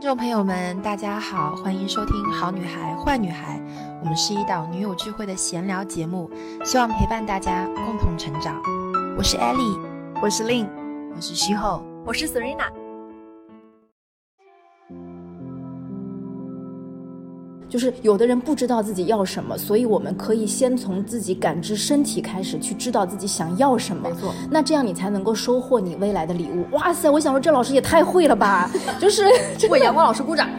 听众朋友们，大家好，欢迎收听《好女孩坏女孩》，我们是一档女友聚会的闲聊节目，希望陪伴大家共同成长。我是 Ellie，我是 Lin，我是徐后，我是 Serena。就是有的人不知道自己要什么，所以我们可以先从自己感知身体开始，去知道自己想要什么。没错，那这样你才能够收获你未来的礼物。哇塞，我想说这老师也太会了吧！就是为阳光老师鼓掌。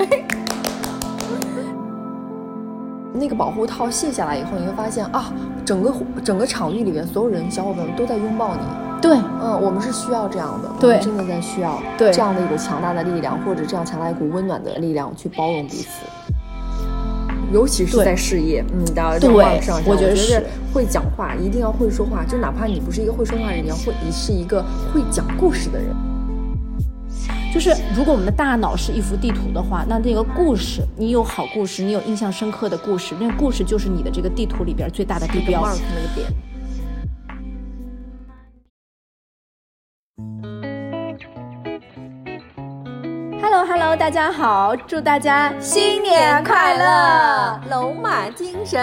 那个保护套卸下来以后，你会发现啊，整个整个场域里面所有人小伙伴们都在拥抱你。对，嗯，我们是需要这样的，对，真的在需要对这样的一股强大的力量，或者这样强大一股温暖的力量去包容彼此。尤其是在事业，嗯，的对，上，我觉得是会讲话，一定要会说话。就哪怕你不是一个会说话的人，你要会，你是一个会讲故事的人。就是如果我们的大脑是一幅地图的话，那那个故事，你有好故事，你有印象深刻的故事，那个故事就是你的这个地图里边最大的地标。那个点。Hello Hello，大家好，祝大家新年快乐，龙马精神。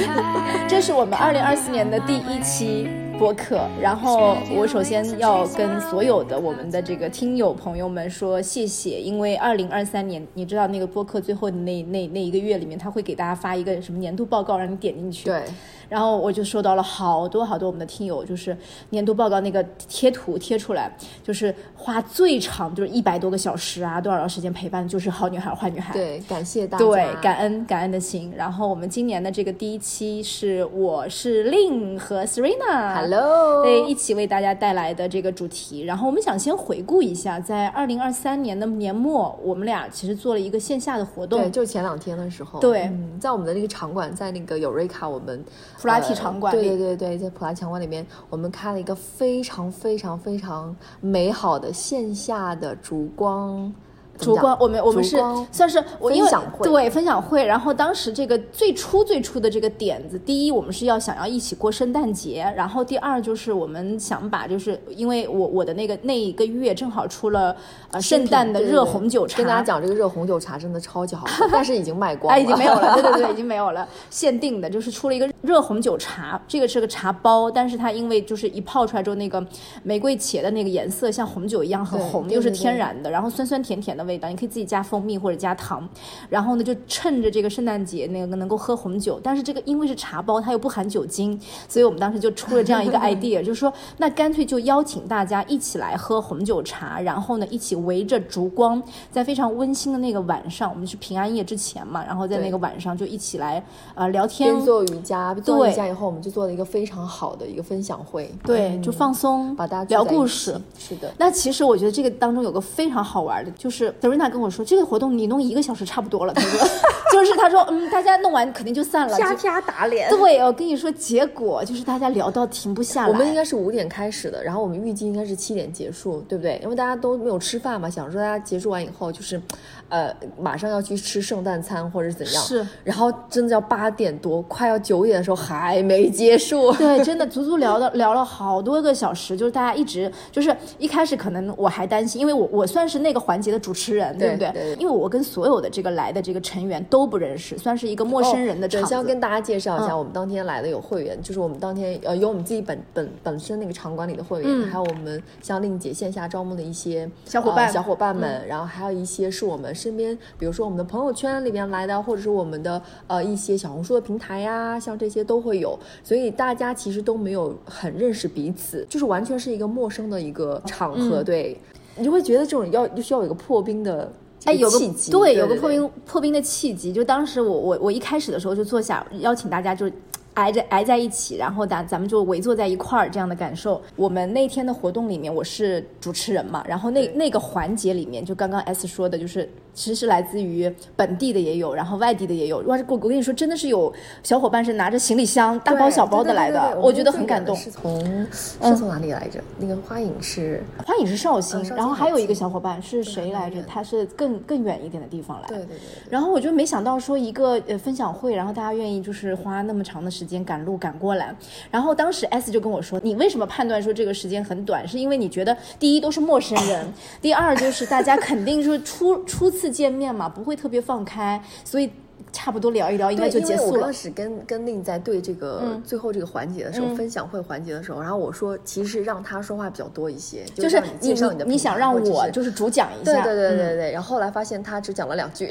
这是我们二零二四年的第一期播客，然后我首先要跟所有的我们的这个听友朋友们说谢谢，因为二零二三年，你知道那个播客最后的那那那一个月里面，他会给大家发一个什么年度报告，让你点进去。对。然后我就收到了好多好多我们的听友，就是年度报告那个贴图贴出来，就是花最长就是一百多个小时啊，多少时间陪伴，就是好女孩坏女孩。对，感谢大家。对，感恩感恩的心。然后我们今年的这个第一期是我是 Lin 和 Serena。Hello。对，一起为大家带来的这个主题。然后我们想先回顾一下，在二零二三年的年末，我们俩其实做了一个线下的活动。对，就前两天的时候。对、嗯，在我们的那个场馆，在那个有瑞卡，我们。普拉提场馆对对对对，在普拉提场馆里面，我们开了一个非常非常非常美好的线下的烛光。烛光，我们我们是算是我分享会，对分享会。然后当时这个最初最初的这个点子，第一，我们是要想要一起过圣诞节，然后第二就是我们想把，就是因为我我的那个那一个月正好出了呃圣诞的热红酒茶，跟大家讲这个热红酒茶真的超级好喝，但是已经卖光了，哎，已经没有了，对对对，已经没有了，限定的就是出了一个热红酒茶，这个是个茶包，但是它因为就是一泡出来之后，那个玫瑰茄的那个颜色像红酒一样很红，又是天然的，然后酸酸甜甜的味道，你可以自己加蜂蜜或者加糖，然后呢就趁着这个圣诞节那个能够喝红酒，但是这个因为是茶包，它又不含酒精，所以我们当时就出了这样一个 idea，就是说那干脆就邀请大家一起来喝红酒茶，然后呢一起围着烛光，在非常温馨的那个晚上，我们是平安夜之前嘛，然后在那个晚上就一起来呃聊天，做瑜伽，做瑜伽以后我们就做了一个非常好的一个分享会，对，嗯、就放松，把大家聊故事，是的。那其实我觉得这个当中有个非常好玩的，就是 Serena 跟我说，这个活动你弄一个小时差不多了。他说，就是他说，嗯，大家弄完肯定就散了，啪啪打脸。对，我跟你说，结果就是大家聊到停不下来。我们应该是五点开始的，然后我们预计应该是七点结束，对不对？因为大家都没有吃饭嘛，想说大家结束完以后就是，呃，马上要去吃圣诞餐或者是怎样。是。然后真的要八点多，快要九点的时候还没结束。对，真的足足聊到聊了好多个小时，就是大家一直就是一开始可能我还担心，因为我我算是那个环节的主持人，对不对？对因为我跟所有的这个来的这个成员都不认识，算是一个陌生人的场子。哦、先跟大家介绍一下，嗯、我们当天来的有会员，就是我们当天呃有我们自己本本本身那个场馆里的会员，嗯、还有我们像令姐线下招募的一些小伙伴、呃、小伙伴们，嗯、然后还有一些是我们身边，比如说我们的朋友圈里面来的，或者是我们的呃一些小红书的平台呀，像这些都会有，所以大家其实都没有很认识彼此，就是完全是一个陌生的一个场合，嗯、对，你就会觉得这种要需要有一个破冰的。哎，有个对有个破冰破冰的契机。就当时我我我一开始的时候就坐下邀请大家就挨着挨在一起，然后咱咱们就围坐在一块儿这样的感受。我们那天的活动里面，我是主持人嘛，然后那那个环节里面，就刚刚 S 说的，就是其实是来自于本地的也有，然后外地的也有。哇，我我跟你说，真的是有小伙伴是拿着行李箱大包小包的来的，我觉得很感动。是从是从哪里来着？那个花影是花影是绍兴，然后还有一个小伙伴是谁来着？他是更更远一点的地方来。对对对对。然后我就没想到说一个呃分享会，然后大家愿意就是花那么长的时时间赶路赶过来。然后当时 S 就跟我说：“你为什么判断说这个时间很短？是因为你觉得第一都是陌生人，第二就是大家肯定是初 初次见面嘛，不会特别放开，所以。”差不多聊一聊，应该就结束了。我当时跟跟令在对这个最后这个环节的时候，分享会环节的时候，然后我说，其实让他说话比较多一些，就是介绍你的，你想让我就是主讲一下，对对对对对。然后后来发现他只讲了两句，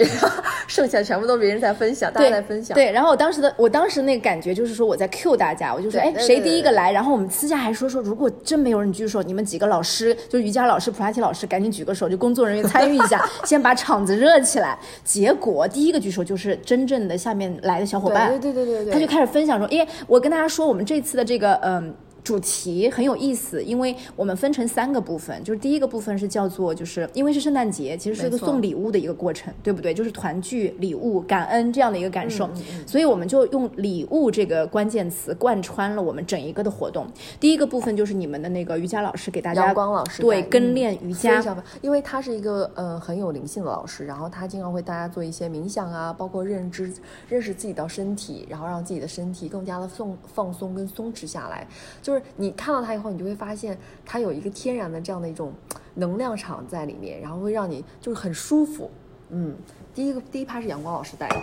剩下全部都别人在分享，大家在分享。对，然后我当时的我当时那个感觉就是说我在 Q 大家，我就说，哎，谁第一个来？然后我们私下还说说，如果真没有人举手，你们几个老师，就瑜伽老师、普拉提老师，赶紧举个手，就工作人员参与一下，先把场子热起来。结果第一个举手就是真正的下面。来的小伙伴，对对对对对，他就开始分享说，因为我跟大家说，我们这次的这个嗯。主题很有意思，因为我们分成三个部分，就是第一个部分是叫做，就是因为是圣诞节，其实是一个送礼物的一个过程，对不对？就是团聚、礼物、感恩这样的一个感受，所以我们就用礼物这个关键词贯穿了我们整一个的活动。第一个部分就是你们的那个瑜伽老师给大家，阳光老师对跟练瑜伽，因为他是一个呃很有灵性的老师，然后他经常会大家做一些冥想啊，包括认知、认识自己的身体，然后让自己的身体更加的放放松跟松弛下来，就就是你看到它。以后你就会发现，它有一个天然的这样的一种能量场在里面，然后会让你就是很舒服。嗯，第一个第一趴是阳光老师带的，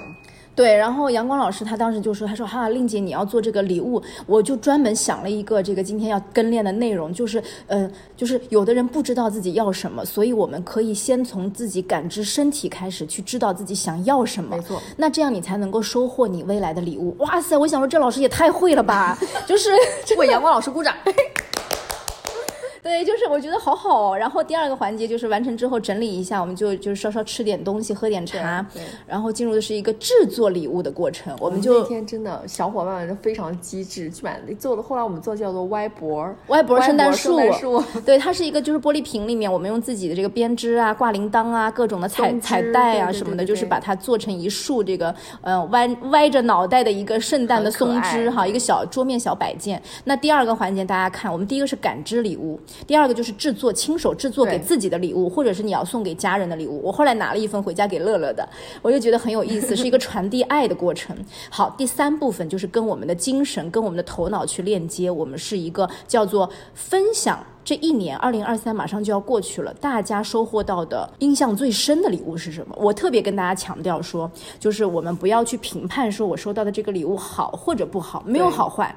对。然后阳光老师他当时就说：“他说哈，令姐你要做这个礼物，我就专门想了一个这个今天要跟练的内容，就是嗯，就是有的人不知道自己要什么，所以我们可以先从自己感知身体开始，去知道自己想要什么。没错，那这样你才能够收获你未来的礼物。哇塞，我想说这老师也太会了吧，就 是 为阳光老师鼓掌。” 对，就是我觉得好好。然后第二个环节就是完成之后整理一下，我们就就是稍稍吃点东西，喝点茶，然后进入的是一个制作礼物的过程。我们就那天真的小伙伴们都非常机智，去买做的。后来我们做叫做歪脖，歪脖圣诞树。对，它是一个就是玻璃瓶里面，我们用自己的这个编织啊、挂铃铛啊、各种的彩彩带啊什么的，就是把它做成一束这个呃歪歪着脑袋的一个圣诞的松枝哈，一个小桌面小摆件。那第二个环节大家看，我们第一个是感知礼物。第二个就是制作，亲手制作给自己的礼物，或者是你要送给家人的礼物。我后来拿了一份回家给乐乐的，我就觉得很有意思，是一个传递爱的过程。好，第三部分就是跟我们的精神、跟我们的头脑去链接，我们是一个叫做分享。这一年，二零二三马上就要过去了，大家收获到的印象最深的礼物是什么？我特别跟大家强调说，就是我们不要去评判说我收到的这个礼物好或者不好，没有好坏，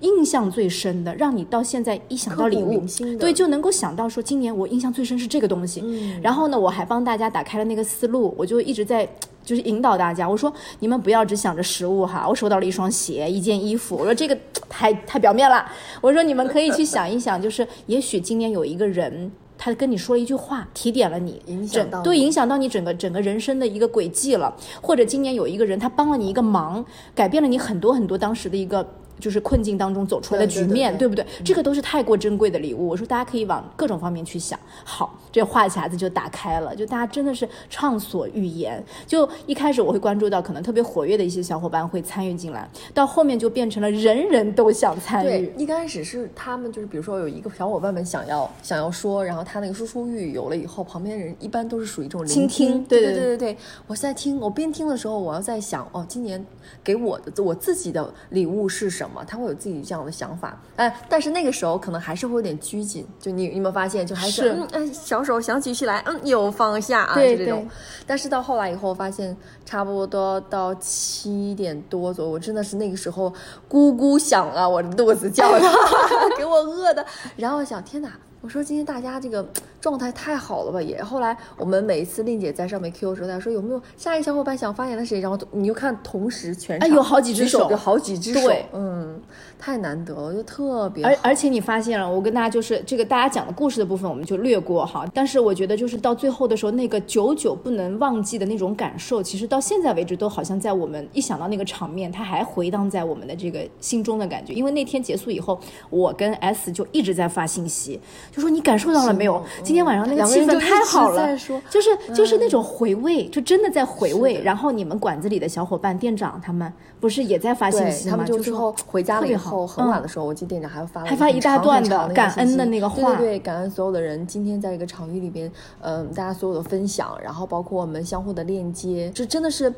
印象最深的，让你到现在一想到礼物，对，就能够想到说今年我印象最深是这个东西。然后呢，我还帮大家打开了那个思路，我就一直在。就是引导大家，我说你们不要只想着食物哈，我收到了一双鞋，一件衣服，我说这个太太表面了，我说你们可以去想一想，就是也许今年有一个人，他跟你说了一句话，提点了你，影响到对影响到你整个整个人生的一个轨迹了，或者今年有一个人他帮了你一个忙，改变了你很多很多当时的一个。就是困境当中走出来的局面，对不对？这个都是太过珍贵的礼物。我说大家可以往各种方面去想。好，这话匣子就打开了，就大家真的是畅所欲言。就一开始我会关注到可能特别活跃的一些小伙伴会参与进来，到后面就变成了人人都想参与。对，一开始是他们就是比如说有一个小伙伴们想要想要说，然后他那个输出欲有了以后，旁边人一般都是属于这种倾听。对对对对对，我在听，我边听的时候，我要在想，哦，今年给我的我自己的礼物是什么？他会有自己。这样的想法，哎，但是那个时候可能还是会有点拘谨。就你，你有没有发现，就还是嗯，嗯，小手想举起来，嗯，又放下啊，就这种。但是到后来以后，发现差不多到七点多左右，我真的是那个时候咕咕响啊，我的肚子叫的，给我饿的。然后想，天哪！我说今天大家这个状态太好了吧？也后来我们每一次令姐在上面 Q 的时候，她说有没有下一个小伙伴想发言的谁？然后你就看同时全场有好几只手，有好几只手，嗯，太难得了，就特别。而而且你发现了，我跟大家就是这个大家讲的故事的部分，我们就略过哈。但是我觉得就是到最后的时候，那个久久不能忘记的那种感受，其实到现在为止都好像在我们一想到那个场面，它还回荡在我们的这个心中的感觉。因为那天结束以后，我跟 S 就一直在发信息。就说你感受到了没有？今天晚上那个气氛太好了，就是就是那种回味，就真的在回味。然后你们馆子里的小伙伴、店长他们不是也在发信息吗？他们就之后回家了以后很晚的时候，我记得店长还发了还发一大段的感恩的那个话，对对对，感恩所有的人今天在一个场域里边，嗯，大家所有的分享，然后包括我们相互的链接，这真的是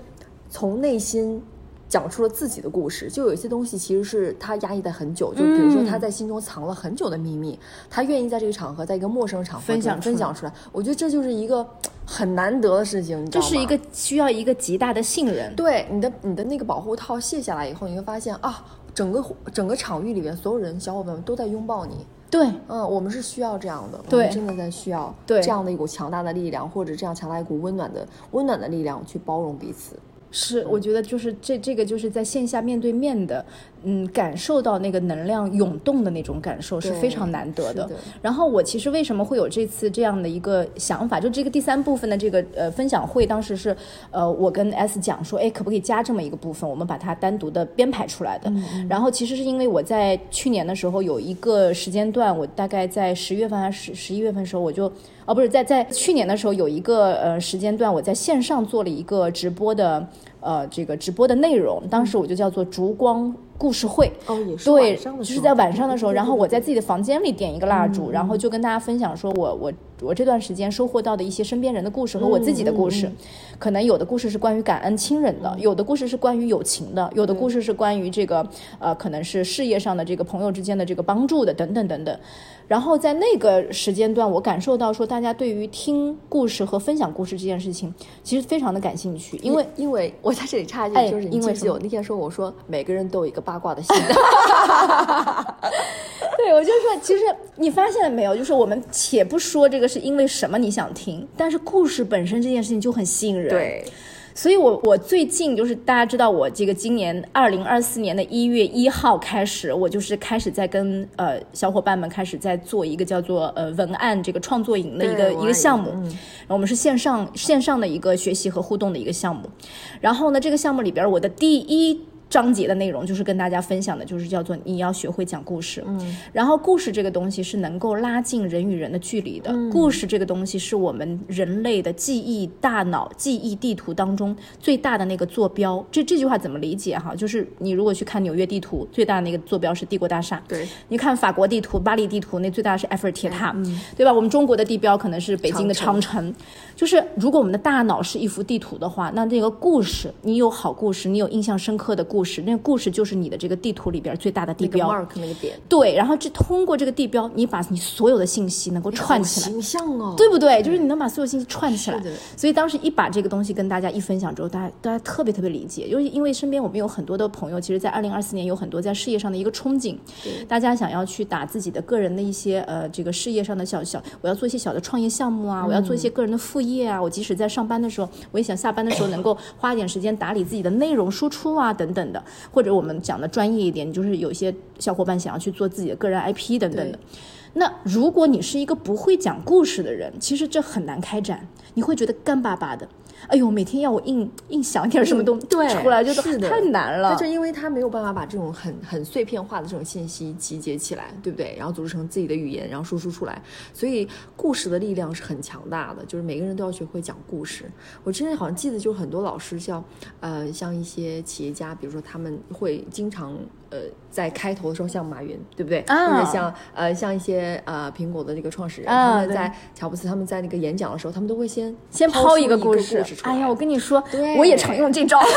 从内心。讲出了自己的故事，就有一些东西其实是他压抑的很久，就比如说他在心中藏了很久的秘密，他愿意在这个场合，在一个陌生场合分享分享出来。我觉得这就是一个很难得的事情，这是一个需要一个极大的信任。对你的你的那个保护套卸下来以后，你会发现啊，整个整个场域里面所有人小伙伴们都在拥抱你。对，嗯，我们是需要这样的，我们，真的在需要这样的一股强大的力量，或者这样强大一股温暖的温暖的力量去包容彼此。是，我觉得就是这这个就是在线下面对面的，嗯，感受到那个能量涌动的那种感受是非常难得的。然后我其实为什么会有这次这样的一个想法？就这个第三部分的这个呃分享会，当时是呃我跟 S 讲说，哎，可不可以加这么一个部分？我们把它单独的编排出来的。然后其实是因为我在去年的时候有一个时间段，我大概在十月份还是十十一月份的时候，我就哦不是在在去年的时候有一个呃时间段，我在线上做了一个直播的。呃，这个直播的内容，当时我就叫做“烛光故事会”。哦，也是对，就是在晚上的时候，然后我在自己的房间里点一个蜡烛，然后就跟大家分享说，我我我这段时间收获到的一些身边人的故事和我自己的故事。可能有的故事是关于感恩亲人的，有的故事是关于友情的，有的故事是关于这个呃，可能是事业上的这个朋友之间的这个帮助的，等等等等。然后在那个时间段，我感受到说，大家对于听故事和分享故事这件事情，其实非常的感兴趣。因为，因为我在这里插一句，就是因为有那天说，我说每个人都有一个八卦的心。对，我就说，其实你发现了没有？就是我们且不说这个是因为什么你想听，但是故事本身这件事情就很吸引人。对。所以，我我最近就是大家知道，我这个今年二零二四年的一月一号开始，我就是开始在跟呃小伙伴们开始在做一个叫做呃文案这个创作营的一个一个项目，嗯我们是线上线上的一个学习和互动的一个项目，然后呢，这个项目里边我的第一。章节的内容就是跟大家分享的，就是叫做你要学会讲故事。嗯，然后故事这个东西是能够拉近人与人的距离的。故事这个东西是我们人类的记忆大脑记忆地图当中最大的那个坐标。这这句话怎么理解哈？就是你如果去看纽约地图，最大的那个坐标是帝国大厦。对，你看法国地图、巴黎地图，那最大的是埃菲尔铁塔，对吧？我们中国的地标可能是北京的长城。就是如果我们的大脑是一幅地图的话，那这个故事，你有好故事，你有印象深刻的故。故事，那个故事就是你的这个地图里边最大的地标，mark 那个点。对，然后这通过这个地标，你把你所有的信息能够串起来，形象哦，对不对？就是你能把所有信息串起来。所以当时一把这个东西跟大家一分享之后，大家大家特别特别理解，因为因为身边我们有很多的朋友，其实，在二零二四年有很多在事业上的一个憧憬，大家想要去打自己的个人的一些呃这个事业上的小小，我要做一些小的创业项目啊，我要做一些个人的副业啊，我即使在上班的时候，我也想下班的时候能够花一点时间打理自己的内容输出啊等等的，或者我们。讲的专业一点，就是有些小伙伴想要去做自己的个人 IP 等等的。那如果你是一个不会讲故事的人，其实这很难开展，你会觉得干巴巴的。哎呦，每天要我硬硬想点什么东西出来，就是太难了。就是因为他没有办法把这种很很碎片化的这种信息集结起来，对不对？然后组织成自己的语言，然后输出出来。所以故事的力量是很强大的，就是每个人都要学会讲故事。我之前好像记得，就是很多老师像呃像一些企业家，比如说他们会经常呃在开头的时候像马云，对不对？啊或者像呃像一些呃苹果的这个创始人，他们在乔布斯他们在那个演讲的时候，他们都会先先抛一个故事。哎呀，我跟你说，我也常用这招。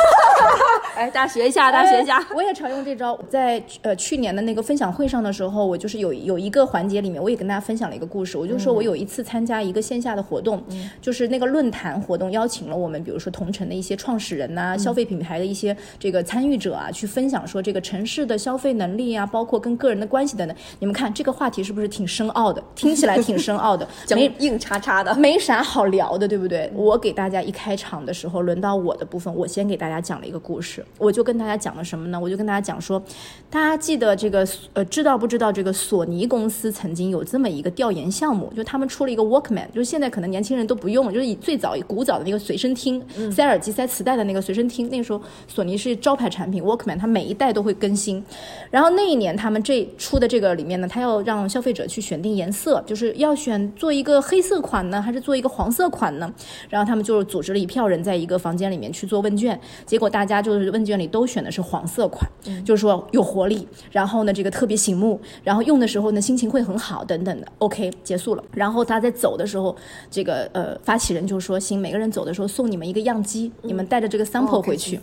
哎，大家学一下，大家学一下。我也常用这招。在呃去年的那个分享会上的时候，我就是有有一个环节里面，我也跟大家分享了一个故事。我就说我有一次参加一个线下的活动，就是那个论坛活动，邀请了我们比如说同城的一些创始人呐、消费品牌的一些这个参与者啊，去分享说这个城市的消费能力啊，包括跟个人的关系等等。你们看这个话题是不是挺深奥的？听起来挺深奥的，没硬叉叉的，没啥好聊的，对不对？我给大家一开场的时候，轮到我的部分，我先给大家讲了一个故事。我就跟大家讲了什么呢？我就跟大家讲说，大家记得这个呃，知道不知道这个索尼公司曾经有这么一个调研项目？就他们出了一个 Walkman，就是现在可能年轻人都不用，就是以最早古早的那个随身听，塞耳机塞磁带的那个随身听。那个时候索尼是招牌产品，Walkman 它每一代都会更新。新。然后那一年他们这出的这个里面呢，他要让消费者去选定颜色，就是要选做一个黑色款呢，还是做一个黄色款呢？然后他们就组织了一票人在一个房间里面去做问卷，结果大家就是问卷里都选的是黄色款，就是说有活力，然后呢这个特别醒目，然后用的时候呢心情会很好等等的。OK，结束了。然后他在走的时候，这个呃发起人就说行，每个人走的时候送你们一个样机，你们带着这个 sample 回去。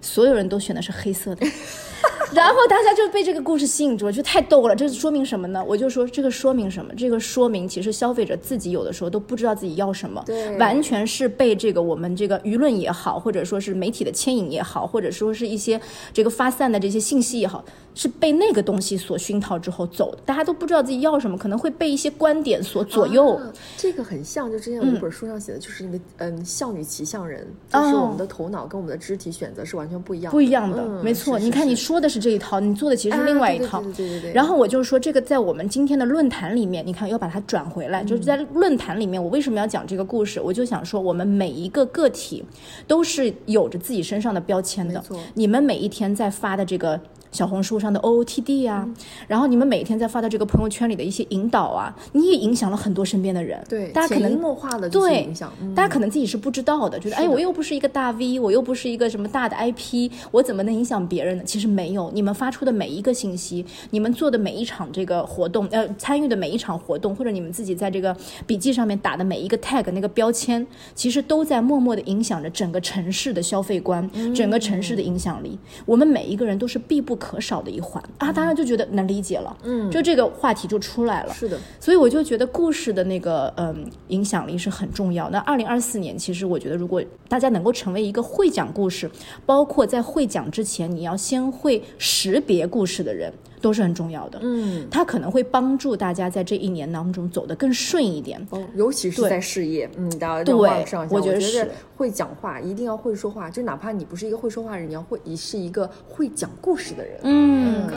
所有人都选的是黑色的。然后大家就被这个故事吸引住了，就太逗了。这说明什么呢？我就说这个说明什么？这个说明其实消费者自己有的时候都不知道自己要什么，对，完全是被这个我们这个舆论也好，或者说是媒体的牵引也好，或者说是一些这个发散的这些信息也好。是被那个东西所熏陶之后走的，大家都不知道自己要什么，可能会被一些观点所左右。这个很像，就之前有一本书上写的，就是那个嗯，项羽骑象人，就是我们的头脑跟我们的肢体选择是完全不一样的，不一样的，没错。你看你说的是这一套，你做的其实是另外一套。对对对。然后我就说，这个在我们今天的论坛里面，你看要把它转回来，就是在论坛里面，我为什么要讲这个故事？我就想说，我们每一个个体都是有着自己身上的标签的。你们每一天在发的这个。小红书上的 OOTD 啊，然后你们每天在发的这个朋友圈里的一些引导啊，你也影响了很多身边的人。对，大家可能默化的对影响，大家可能自己是不知道的，觉得哎，我又不是一个大 V，我又不是一个什么大的 IP，我怎么能影响别人呢？其实没有，你们发出的每一个信息，你们做的每一场这个活动，呃，参与的每一场活动，或者你们自己在这个笔记上面打的每一个 tag 那个标签，其实都在默默的影响着整个城市的消费观，整个城市的影响力。我们每一个人都是必不可少的一环。啊，当然就觉得能理解了，嗯，就这个话题就出来了，是的，所以我就觉得故事的那个嗯影响力是很重要。那二零二四年，其实我觉得如果大家能够成为一个会讲故事，包括在会讲之前，你要先会识别故事的人。都是很重要的，嗯，它可能会帮助大家在这一年当中走得更顺一点，哦，尤其是在事业，嗯，对，我觉得是。会讲话，一定要会说话，就哪怕你不是一个会说话人，你要会，你是一个会讲故事的人，嗯。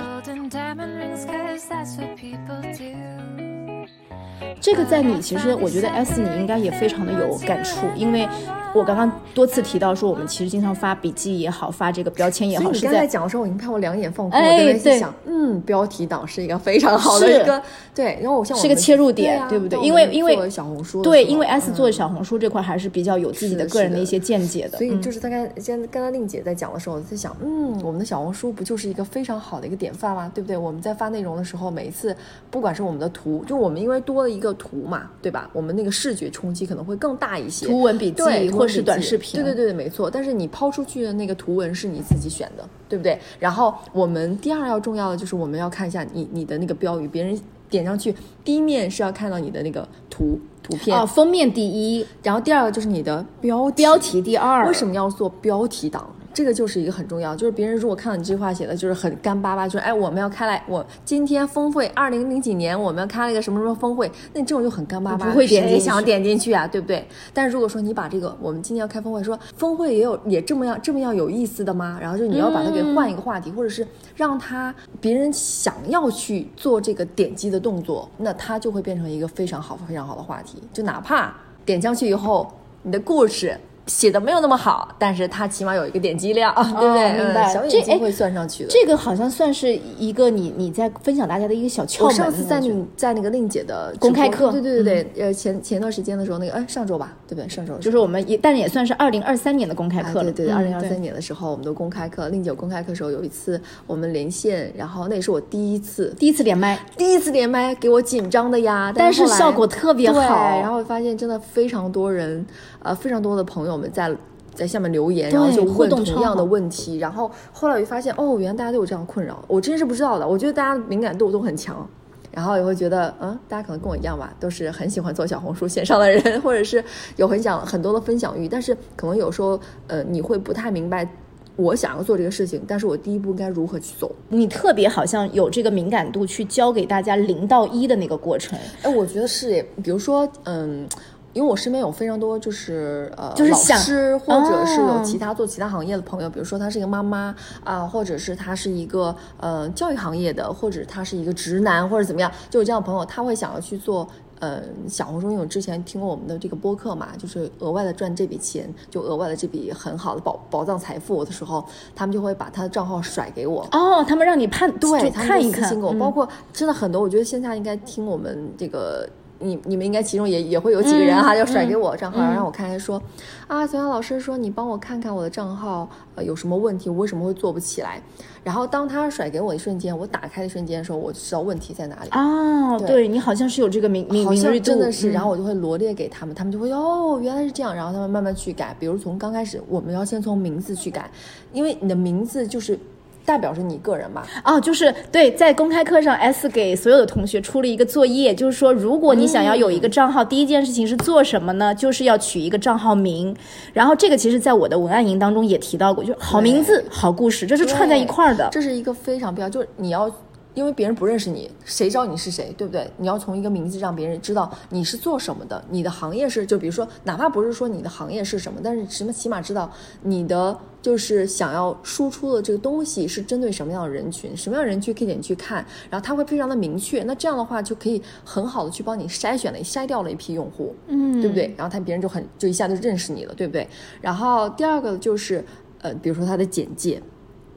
这个在你其实，我觉得 S 你应该也非常的有感触，因为我刚刚多次提到说，我们其实经常发笔记也好，发这个标签也好。你刚才讲的时候，我已经看我两眼放空，我在在想，嗯，标题党是一个非常好的一个对，然后我像是一个切入点，对不对？因为因为小红书对，因为 S 做小红书这块还是比较有自己的个人的一些见解的，所以就是在刚先刚刚令姐在讲的时候，我在想，嗯，我们的小红书不就是一个非常好的一个典范吗？对不对？我们在发内容的时候，每一次不管是我们的图，就我们因为多了一个。图嘛，对吧？我们那个视觉冲击可能会更大一些。图文笔记或是短视频，对对对，没错。但是你抛出去的那个图文是你自己选的，对不对？然后我们第二要重要的就是我们要看一下你你的那个标语，别人点上去，第一面是要看到你的那个图图片哦，封面第一，然后第二个就是你的标标题第二。为什么要做标题党？这个就是一个很重要，就是别人如果看到你这句话写的就是很干巴巴，就是哎我们要开来，我今天峰会二零零几年我们要开了一个什么什么峰会，那你这种就很干巴巴，不会点击，想点进去啊，对不对？但是如果说你把这个我们今天要开峰会，说峰会也有也这么样这么样有意思的吗？然后就你要把它给换一个话题，或者是让他别人想要去做这个点击的动作，那它就会变成一个非常好非常好的话题，就哪怕点上去以后，你的故事。写的没有那么好，但是它起码有一个点击量，对不对？明白。小眼睛会算上去的。这个好像算是一个你你在分享大家的一个小窍门。我上次在你在那个令姐的公开课，对对对对，呃前前段时间的时候，那个哎上周吧，对不对？上周就是我们也，但是也算是二零二三年的公开课了。对对，二零二三年的时候，我们的公开课，令姐公开课的时候有一次我们连线，然后那也是我第一次第一次连麦，第一次连麦给我紧张的呀，但是效果特别好。然后发现真的非常多人，呃，非常多的朋友们在。在下面留言，然后就问同样的问题，然后后来我就发现，哦，原来大家都有这样困扰，我真是不知道的。我觉得大家敏感度都很强，然后也会觉得，嗯，大家可能跟我一样吧，都是很喜欢做小红书线上的人，或者是有很想很多的分享欲，但是可能有时候，呃，你会不太明白我想要做这个事情，但是我第一步该如何去走？你特别好像有这个敏感度去教给大家零到一的那个过程。哎，我觉得是，比如说，嗯。因为我身边有非常多就是呃就是老师或者是有其他做其他行业的朋友，比如说她是一个妈妈啊，或者是她是一个呃教育行业的，或者她是一个直男或者怎么样，就有这样的朋友，他会想要去做。呃，小红书因为我之前听过我们的这个播客嘛，就是额外的赚这笔钱，就额外的这笔很好的宝宝藏财富的时候，他们就会把他的账号甩给我。哦，他们让你判对，他们看一看就私信给我，嗯包括真的很多，我觉得线下应该听我们这个。你你们应该其中也也会有几个人哈，嗯要甩给我账号，然后嗯让我看看说，啊，小杨老师说你帮我看看我的账号呃有什么问题，我为什么会做不起来？然后当他甩给我一瞬间，我打开的瞬间的时候，我就知道问题在哪里。哦，对对你好像是有这个敏敏好像敏锐度，真的是，嗯然后我就会罗列给他们，他们就会哦，原来是这样，然后他们慢慢去改。比如从刚开始，我们要先从名字去改，因为你的名字就是代表着你个人吧。哦，就是对，在公开课上，S 给所有的同学出了一个作业，就是说，如果你想要有一个账号，第一件事情是做什么呢？就是要取一个账号名。然后这个其实在我的文案营当中也提到过，就是好名字、好故事，这是串在一块儿的。这是一个非常必要，就是你要。因为别人不认识你，谁知道你是谁，对不对？你要从一个名字让别人知道你是做什么的，你的行业是，就比如说，哪怕不是说你的行业是什么，但是什么起码知道你的就是想要输出的这个东西是针对什么样的人群，什么样的人群可以点去看，然后它会非常的明确。那这样的话就可以很好的去帮你筛选了筛掉了一批用户，嗯对不对？然后他别人就很就一下就认识你了，对不对？然后第二个就是呃，比如说他的简介。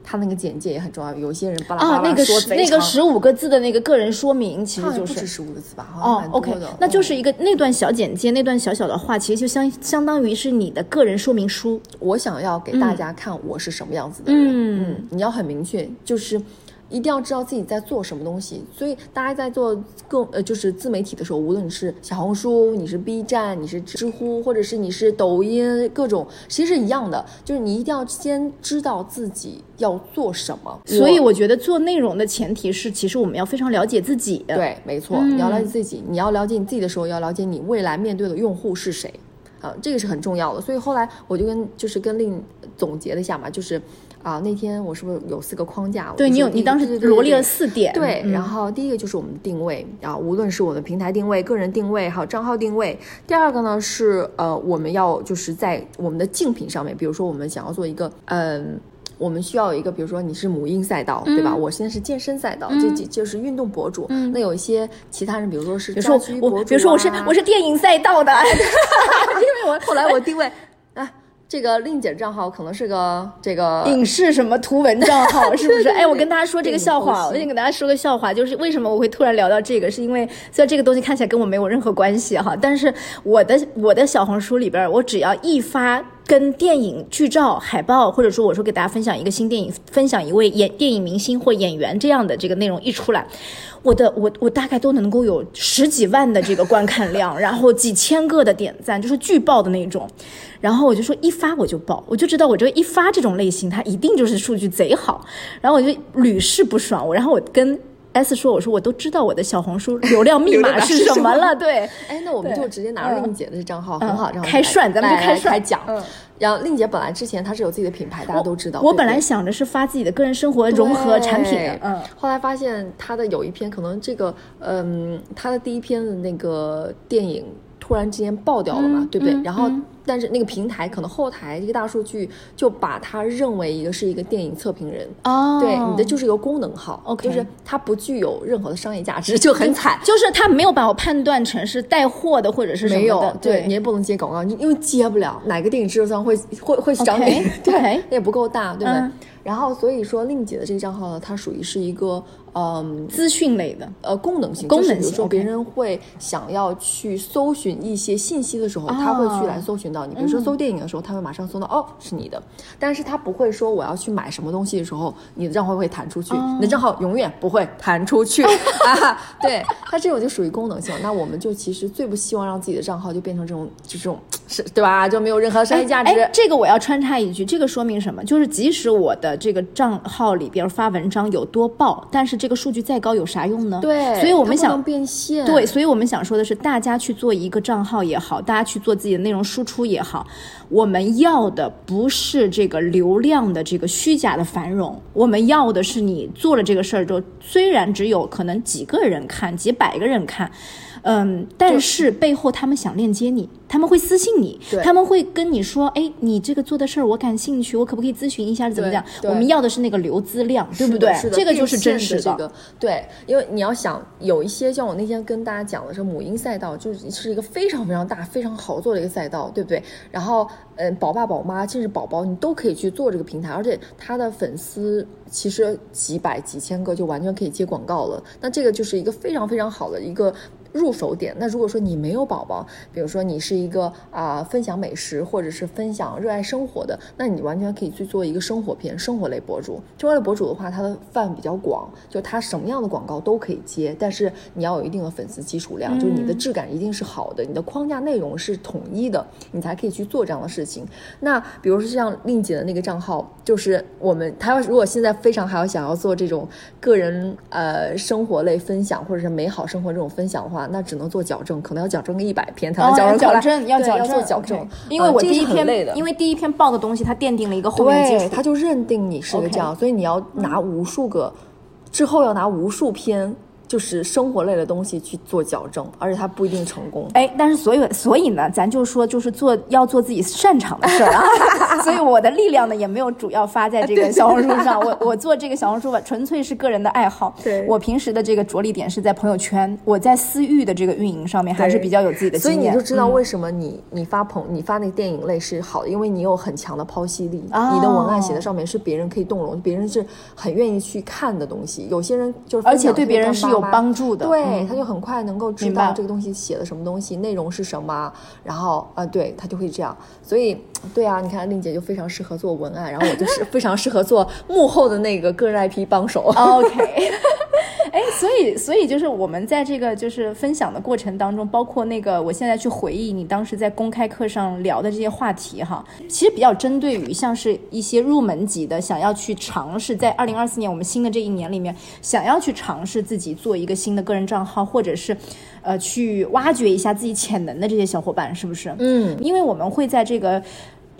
他那个简介也很重要，有些人巴拉巴啊，拉那个十那个十五个字的那个个人说明，其实就是。十五个字吧，好像哦，OK，的。那就是嗯一个那段小简介，那段小小的话，其实就相相当于是你的个人说明书。我想要给大家看我是什么样子的人。嗯嗯，你要很明确，就是一定要知道自己在做什么东西。所以大家在做更呃就是自媒体的时候，无论你是小红书，你是 B 站，你是知乎，或者是你是抖音，各种其实是一样的，就是你一定要先知道自己要做什么。所以我觉得做内容的前提是，其实我们要非常了解自己。对，没错，嗯你要了解自己，你要了解你自己的时候，要了解你未来面对的用户是谁，啊，这个是很重要的。所以后来我就跟就是跟令总结了一下嘛，就是啊，那天我是不是有四个框架？对你有，你当时罗列了四点。对，嗯然后第一个就是我们的定位啊，无论是我的平台定位、个人定位，还有账号定位。第二个呢是呃，我们要就是在我们的竞品上面，比如说我们想要做一个嗯。我们需要有一个，比如说你是母婴赛道，对吧？嗯我现在是健身赛道，这这就是运动博主。那有一些其他人，比如说是比如说我，家居博主、啊，比如说我是我是电影赛道的 因为我后来我定位，哎，这个令姐账号可能是个这个影视什么图文账号，是不是？哎，我跟大家说这个笑话，我先给大家说个笑话，就是为什么我会突然聊到这个，是因为虽然这个东西看起来跟我没有任何关系哈，但是我的我的小红书里边，我只要一发。跟电影剧照、海报，或者说我说给大家分享一个新电影，分享一位演电影明星或演员这样的这个内容一出来，我的我我大概都能够有十几万的这个观看量，然后几千个的点赞，就是巨爆的那种。然后我就说一发我就爆，我就知道我这一发这种类型，它一定就是数据贼好。然后我就屡试不爽，我然后我跟 S 说，我说我都知道我的小红书流量密码 是什么了，对。哎，那我们就直接拿着令姐的这账号，嗯很好，账号开涮咱们就来开讲。嗯然后令姐本来之前她是有自己的品牌，大家都知道。我本来想着是发自己的个人生活融合产品的，嗯，后来发现她的有一篇可能这个，嗯，她的第一篇的那个电影突然之间爆掉了嘛，嗯对不对？嗯然后嗯但是那个平台可能后台这个大数据就把它认为一个是一个电影测评人。哦对，你的就是一个功能号 OK 就是它不具有任何的商业价值，就很惨。就是它没有把我判断成是带货的或者是什么没有的，，对你也不能接广告，你因为接不了，哪个电影制作商会会会找你 对那也不够大，对不对？嗯然后所以说，令姐的这个账号呢，它属于是一个嗯。资讯类的。呃，功能性，功能就是比如说别人会想要去搜寻一些信息的时候，他会去来搜寻到你。比如说嗯搜电影的时候，他会马上搜到哦是你的，但是他不会说我要去买什么东西的时候，你的账号会弹出去，哦你的账号永远不会弹出去 啊。对，它这种就属于功能性。那我们就其实最不希望让自己的账号就变成这种就这种是对吧？就没有任何商业价值。哎，这个我要穿插一句，这个说明什么？就是即使我的这个账号里边发文章有多爆，但是这个数据再高有啥用呢？对，所以我们想变现。对，所以我们想说的是，大家去做一个账号也好，大家去做自己的内容输出也好，我们要的不是这个流量的这个虚假的繁荣，我们要的是你做了这个事儿之后，虽然只有可能几个人看、几百个人看。嗯，但是背后他们想链接你，他们会私信你，他们会跟你说，哎，你这个做的事儿我感兴趣，我可不可以咨询一下？怎么讲？我们要的是那个流资量，对不对？这个就是真实的。对，因为你要想有一些，像我那天跟大家讲的是母婴赛道，就是是一个非常非常大、非常好做的一个赛道，对不对？然后，嗯，宝爸宝妈甚至宝宝，你都可以去做这个平台，而且他的粉丝其实几百几千个就完全可以接广告了。那这个就是一个非常非常好的一个。入手点。那如果说你没有宝宝，比如说你是一个啊分享美食或者是分享热爱生活的，那你完全可以去做一个生活片、生活类博主。生活类博主的话，它的范比较广，就它什么样的广告都可以接，但是你要有一定的粉丝基础量，就是你的质感一定是好的，你的框架内容是统一的，你才可以去做这样的事情。那比如说像令姐的那个账号，就是我们他要如果现在非常还要想要做这种个人呃生活类分享或者是美好生活这种分享的话。那只能做矫正，可能要矫正个一百篇才能矫正矫正要矫正做矫正，因为我第一篇因为第一篇报的东西，它奠定了一个后面基础，他就认定你是个这样，所以你要拿无数个，之后要拿无数篇。就是生活类的东西去做矫正，而且它不一定成功。哎，但是所以所以呢，咱就说就是做要做自己擅长的事儿啊。所以我的力量呢，也没有主要发在这个小红书上。我我做这个小红书吧，纯粹是个人的爱好。对，我平时的这个着力点是在朋友圈，我在私域的这个运营上面还是比较有自己的经验。所以你就知道为什么你你发朋你发那个电影类是好的，因为你有很强的剖析力，你的文案写在上面是别人可以动容，别人是很愿意去看的东西。有些人就是而且对别人是有帮助的。对，他就很快能够知道这个东西写的什么东西，内容是什么，然后啊，对他就会这样。所以，对啊，你看令姐就非常适合做文案，然后我就是非常适合做幕后的那个个人 IP 帮手。OK。哎，所以，所以就是我们在这个就是分享的过程当中，包括那个，我现在去回忆你当时在公开课上聊的这些话题哈，其实比较针对于像是一些入门级的，想要去尝试在二零二四年我们新的这一年里面，想要去尝试自己做一个新的个人账号，或者是，呃，去挖掘一下自己潜能的这些小伙伴，是不是？嗯，因为我们会在这个。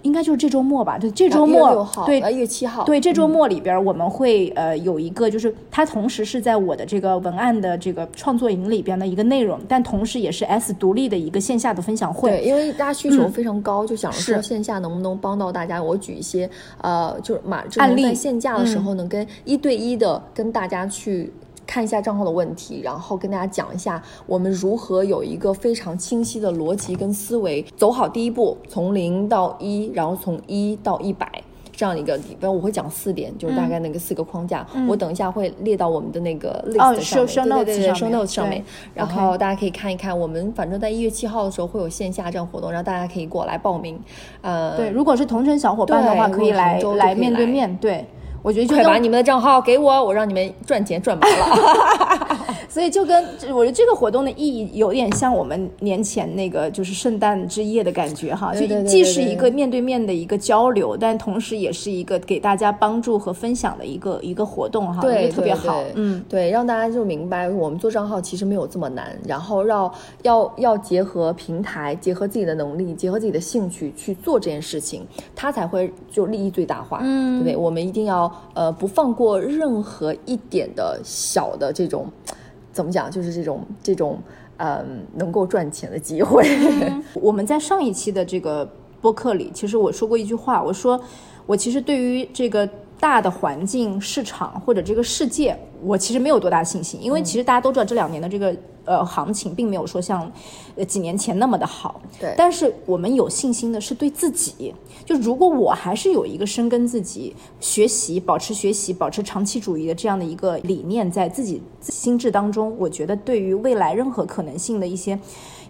应该就是这周末吧，对，这周末，对，一月七号，对，这周末里边我们会呃有一个，就是它同时是在我的这个文案的这个创作营里边的一个内容，但同时也是 S 独立的一个线下的分享会。对，因为大家需求非常高，就想说线下能不能帮到大家？我举一些呃，就是马案例，在线下的时候能跟一对一的跟大家去。看一下账号的问题，然后跟大家讲一下我们如何有一个非常清晰的逻辑跟思维，走好第一步，从零到一，然后从一到一百这样的一个，比如我会讲四点，就是大概那个四个框架，我等一下会列到我们的那个 list 上面，对对对，show notes 上面，然后大家可以看一看。我们反正在一月七号的时候会有线下这样活动，然后大家可以过来报名。呃，对，如果是同城小伙伴的话，可以来来面对面对。我觉得就把你们的账号给我，我让你们赚钱赚麻了。所以就跟我觉得这个活动的意义有点像我们年前那个就是圣诞之夜的感觉哈，就既是一个面对面的一个交流，但同时也是一个给大家帮助和分享的一个一个活动哈，对，特别好，嗯，对，让大家就明白我们做账号其实没有这么难，然后要要要结合平台，结合自己的能力，结合自己的兴趣去做这件事情，它才会就利益最大化，嗯，对不对？我们一定要。呃，不放过任何一点的小的这种，怎么讲，就是这种这种，嗯，能够赚钱的机会。我们在上一期的这个播客里，其实我说过一句话，我说我其实对于这个大的环境、市场或者这个世界，我其实没有多大信心，因为其实大家都知道这两年的这个。呃，行情并没有说像，呃几年前那么的好。对。但是我们有信心的是对自己，就如果我还是有一个深耕自己、学习、保持学习、保持长期主义的这样的一个理念在自己心智当中，我觉得对于未来任何可能性的一些。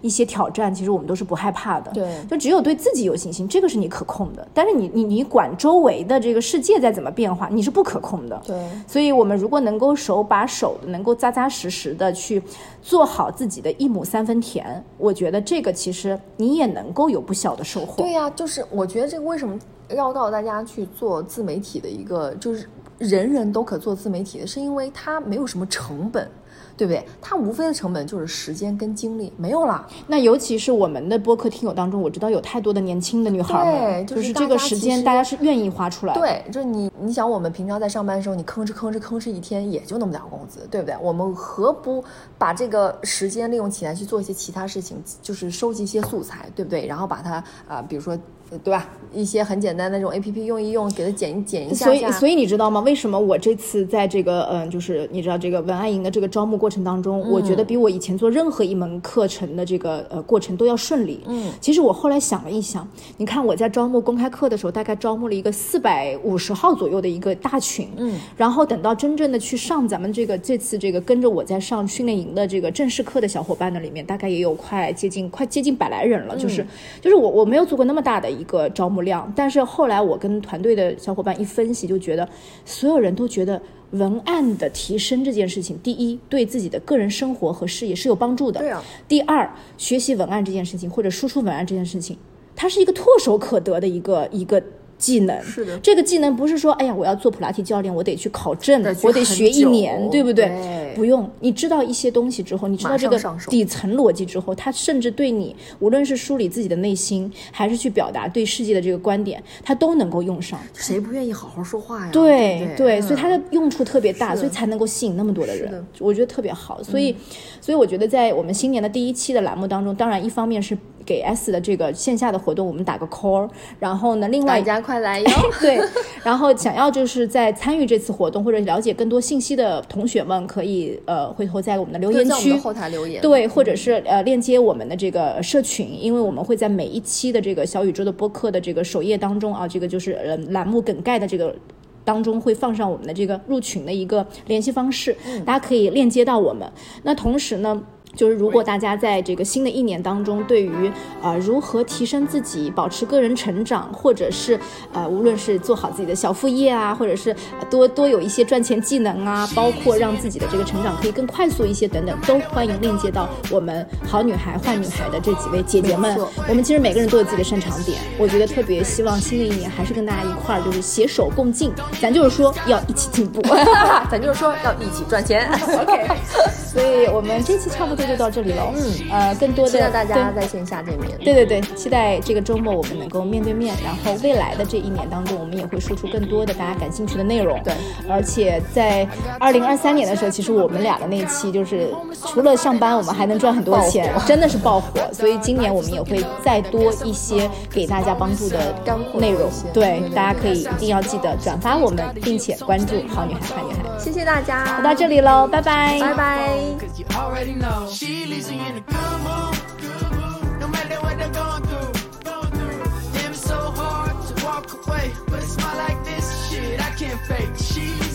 一些挑战，其实我们都是不害怕的。对，就只有对自己有信心，这个是你可控的。但是你你你管周围的这个世界在怎么变化，你是不可控的。对，所以我们如果能够手把手的，能够扎扎实实的去做好自己的一亩三分田，我觉得这个其实你也能够有不小的收获。对呀，就是我觉得这个为什么要到大家去做自媒体的一个，就是人人都可做自媒体的，是因为它没有什么成本。对不对？它无非的成本就是时间跟精力，没有了。那尤其是我们的播客听友当中，我知道有太多的年轻的女孩们，对就是这个时间大家是愿意花出来。对，就是你，你想我们平常在上班的时候，你吭哧吭哧吭哧一天也就那么点工资，对不对？我们何不把这个时间利用起来去做一些其他事情，就是收集一些素材，对不对？然后把它啊，比如说。对吧？一些很简单的那种 A P P 用一用，给它剪一剪一下。所以，所以你知道吗？为什么我这次在这个嗯，就是你知道这个文案营的这个招募过程当中，我觉得比我以前做任何一门课程的这个呃过程都要顺利。嗯，其实我后来想了一想，你看我在招募公开课的时候，大概招募了一个四百五十号左右的一个大群。嗯，然后等到真正的去上咱们这个这次这个跟着我在上训练营的这个正式课的小伙伴的里面，大概也有快接近快接近百来人了。就是就是我我没有做过那么大的。一个招募量，但是后来我跟团队的小伙伴一分析，就觉得所有人都觉得文案的提升这件事情，第一对自己的个人生活和事业是有帮助的。对啊。第二，学习文案这件事情或者输出文案这件事情，它是一个唾手可得的一个一个。技能是的，这个技能不是说，哎呀，我要做普拉提教练，我得去考证，我得学一年，对不对？不用，你知道一些东西之后，你知道这个底层逻辑之后，他甚至对你，无论是梳理自己的内心，还是去表达对世界的这个观点，他都能够用上。谁不愿意好好说话呀？对对，所以它的用处特别大，所以才能够吸引那么多的人。我觉得特别好，所以，所以我觉得在我们新年的第一期的栏目当中，当然一方面是。给 S 的这个线下的活动，我们打个 call，然后呢，另外大家快来哟！对，然后想要就是在参与这次活动或者了解更多信息的同学们，可以呃回头在我们的留言区后台留言，对，或者是呃链接我们的这个社群，因为我们会在每一期的这个小宇宙的播客的这个首页当中啊，这个就是呃栏目梗概的这个当中会放上我们的这个入群的一个联系方式，大家可以链接到我们。那同时呢。就是如果大家在这个新的一年当中，对于呃如何提升自己、保持个人成长，或者是呃无论是做好自己的小副业啊，或者是多多有一些赚钱技能啊，包括让自己的这个成长可以更快速一些等等，都欢迎链接到我们好女孩坏女孩的这几位姐姐们。我们其实每个人都有自己的擅长点，我觉得特别希望新的一年还是跟大家一块儿就是携手共进，咱就是说要一起进步，咱就是说要一起赚钱。OK，所以我们这期差不多。就到这里了，嗯，呃，更多的期待大家在线下见面。对对对，期待这个周末我们能够面对面，然后未来的这一年当中，我们也会输出更多的大家感兴趣的内容。对，而且在二零二三年的时候，其实我们俩的那期就是除了上班，我们还能赚很多钱，真的是爆火。所以今年我们也会再多一些给大家帮助的内容。对，大家可以一定要记得转发我们，并且关注好女孩坏女孩。谢谢大家，我到这里喽，拜拜，拜拜。She leaves me in a good mood. No matter what they're going through. Damn, it's so hard to walk away. But a smile like this, shit, I can't fake. She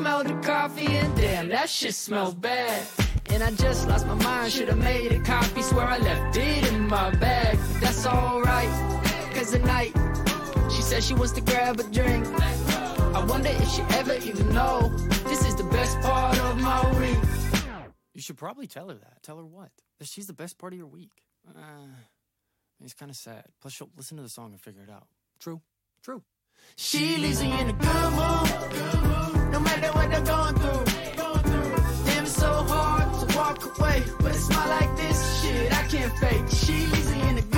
smell the coffee, and damn, that shit smells bad. And I just lost my mind, should've made a copy, swear I left it in my bag. But that's alright, cause at night, she said she wants to grab a drink. I wonder if she ever even know this is the best part of my week. You should probably tell her that. Tell her what? That she's the best part of your week. Uh, it's kind of sad. Plus, she'll listen to the song and figure it out. True. True. She leaves me in a good mood, no matter what I'm going through. Damn, it's so hard to walk away, but it's smile like this, shit, I can't fake. She leaves me in a